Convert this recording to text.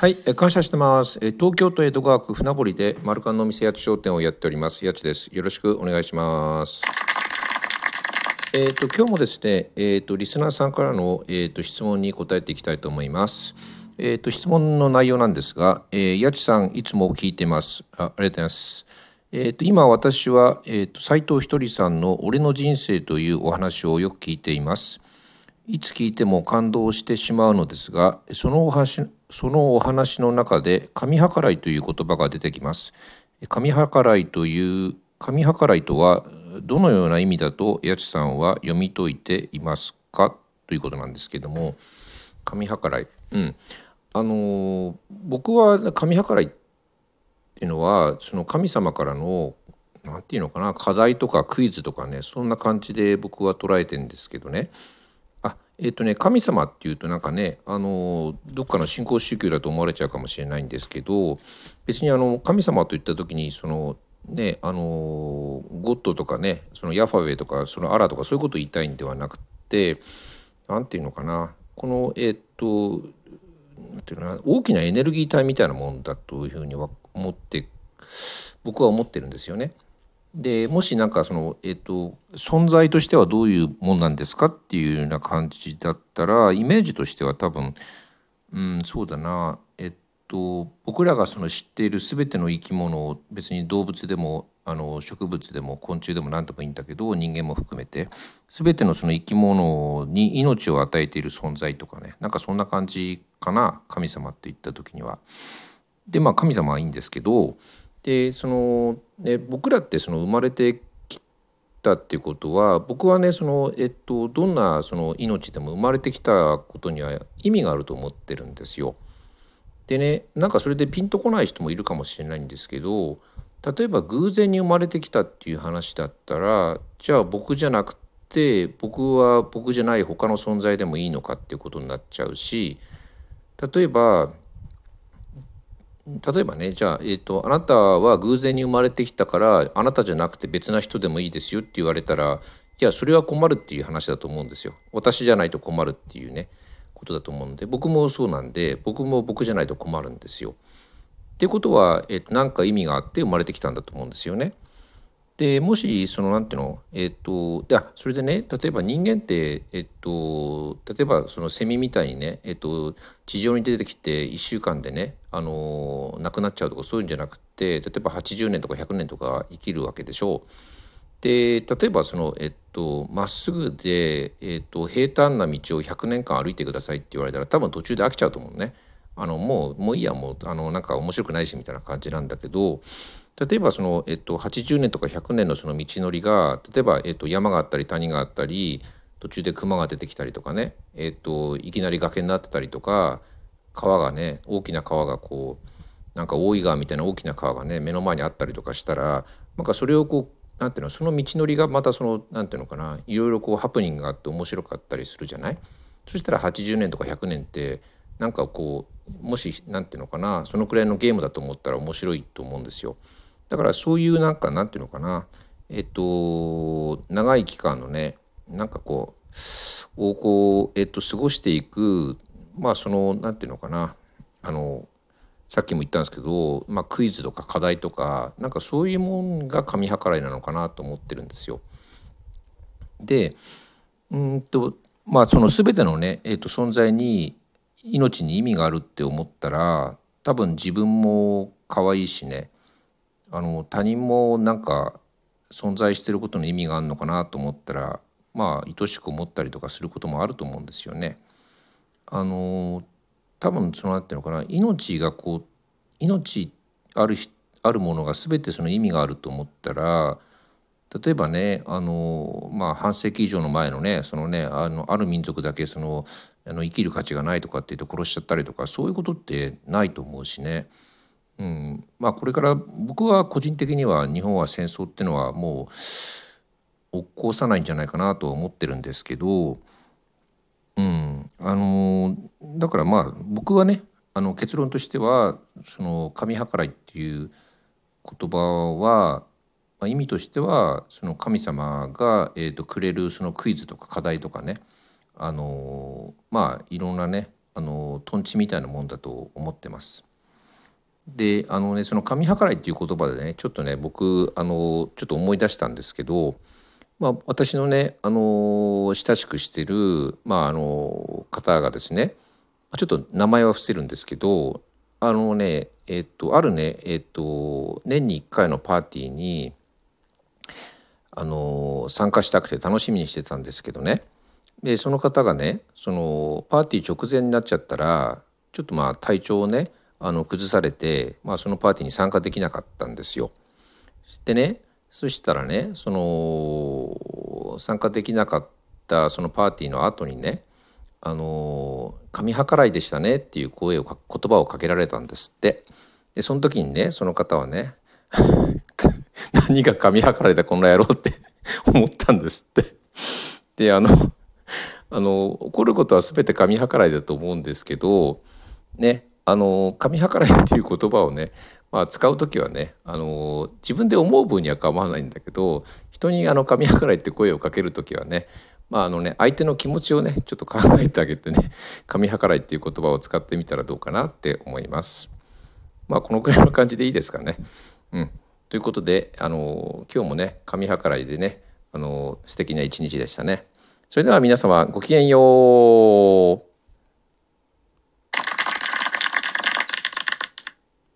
はい、え感謝してます。え東京都江戸川区船堀でマルカンのお店八千商店をやっております。八千です。よろしくお願いします。えっ、と今日もですね、えっ、とリスナーさんからのえっ、と質問に答えていきたいと思います。えっ、と質問の内容なんですが、えー、八千さんいつも聞いてます。あありがとうございます。えっ、と今私はえっ、と斉藤ひとりさんの俺の人生というお話をよく聞いています。いつ聞いても感動してしまうのですがそのお話そのお話の中で神計らいという言葉が出てきます。神計らいという神計らいとはどのような意味だと八千さんは読み解いていますか？ということなんですけども神計らい。うん。あの僕は神計らいっていうのはその神様からのなんていうのかな課題とかクイズとかねそんな感じで僕は捉えてんですけどね。あえっ、とね神様っていうとなんかねあのどっかの信仰宗教だと思われちゃうかもしれないんですけど別にあの神様といった時にそのねあのゴッドとかねそのヤファウェイとかそのアラとかそういうことを言いたいんではなくてなんていうのかなこのえっ、とていうのかな大きなエネルギー体みたいなもんだというふうには思って僕は思ってるんですよね。でもしなんかその、えっと、存在としてはどういうもんなんですかっていうような感じだったらイメージとしては多分うんそうだなえっと僕らがその知っている全ての生き物を別に動物でもあの植物でも昆虫でも何でもいいんだけど人間も含めて全てのその生き物に命を与えている存在とかねなんかそんな感じかな神様って言った時には。でまあ神様はいいんですけどでその、ね、僕らってその生まれてきたっていうことは僕はねその、えっと、どんなその命でも生まれてきたことには意味があると思ってるんですよ。でねなんかそれでピンとこない人もいるかもしれないんですけど例えば偶然に生まれてきたっていう話だったらじゃあ僕じゃなくて僕は僕じゃない他の存在でもいいのかっていうことになっちゃうし例えば例えばねじゃあ、えーと、あなたは偶然に生まれてきたからあなたじゃなくて別な人でもいいですよって言われたらいやそれは困るっていう話だと思うんですよ。私じゃないと困るっていうねことだと思うんで僕もそうなんで僕も僕じゃないと困るんですよ。ってことは、えーと、なんか意味があって生まれてきたんだと思うんですよね。でもしそのなんていうのえっ、ー、とあそれでね例えば人間ってえっ、ー、と例えばそのセミみたいにねえっ、ー、と地上に出てきて1週間でねあの亡くなっちゃうとかそういうんじゃなくて例えば80年とか100年とか生きるわけでしょう。で例えばそのえっとまっすぐで、えっと、平坦な道を100年間歩いてくださいって言われたら多分途中で飽きちゃうと思うね。あのもうもういいやもうあのなんか面白くないしみたいな感じなんだけど例えばその、えっと、80年とか100年のその道のりが例えば、えっと、山があったり谷があったり途中で熊が出てきたりとかね、えっと、いきなり崖になってたりとか川がね大きな川がこうなんか大井川みたいな大きな川がね目の前にあったりとかしたらなんかそれをこうなんていうのその道のりがまたそのなんていうのかないろいろこうハプニングがあって面白かったりするじゃない？そしたら80年とか100年ってなんかこうもしなんていうのかなそのくらいのゲームだと思ったら面白いと思うんですよ。だからそういうなんかなんていうのかなえっと長い期間のねなんかこうをこうえっと過ごしていくまあそのなんていうのかなあのさっきも言ったんですけど、まあ、クイズとか課題とかなんかそういうもんが神計らいなのかなと思ってるんですよ。でうんとまあその全てのね、えっと存在に命に意味があるって思ったら多分自分も可愛いしねあの他人もなんか存在してることの意味があるのかなと思ったらまあ愛しく思ったりとかすることもあると思うんですよね。あの多分そのなんていうのかな命がこう命あるあるものが全てその意味があると思ったら例えばねあの、まあ、半世紀以上の前のねそのねあのある民族だけそのあの生きる価値がないとかって言って殺しちゃったりとかそういうことってないと思うしね。うん、まあこれから僕は個人的には日本は戦争っていうのはもう起こさないんじゃないかなと思ってるんですけど、あのだからまあ僕はねあの結論としてはその神計らいっていう言葉は、まあ、意味としてはその神様が、えー、とくれるそのクイズとか課題とかねあのまあいろんなねあののとんちみたいなもんだと思ってます。であのねその神計らいっていう言葉でねちょっとね僕あのちょっと思い出したんですけど、まあ、私のねあの親しくしてる、まあ、あの方がですねちょっと名前は伏せるんですけどあのねえっとあるねえっと年に1回のパーティーにあの参加したくて楽しみにしてたんですけどねでその方がねそのパーティー直前になっちゃったらちょっとまあ体調をねあの崩されて、まあ、そのパーティーに参加できなかったんですよ。でねそしたらねその参加できなかったそのパーティーの後にね「あの神計らいでしたね」っていう声を言葉をかけられたんですって。でその時にねその方はね 何が神計らいだこの野郎って 思ったんですって。であのあの起こることは全て神計らいだと思うんですけどねあの神計らいっていう言葉をね、まあ、使う時はねあの自分で思う分には構わないんだけど人にあの神計らいって声をかける時はねまああのね相手の気持ちをねちょっと考えてあげてね 神計らいっていう言葉を使ってみたらどうかなって思います。まあこのくらいの感じでいいですかね。うん、ということであの今日もね神計らいでねあの素敵な一日でしたね。それでは皆様ごきげんよう。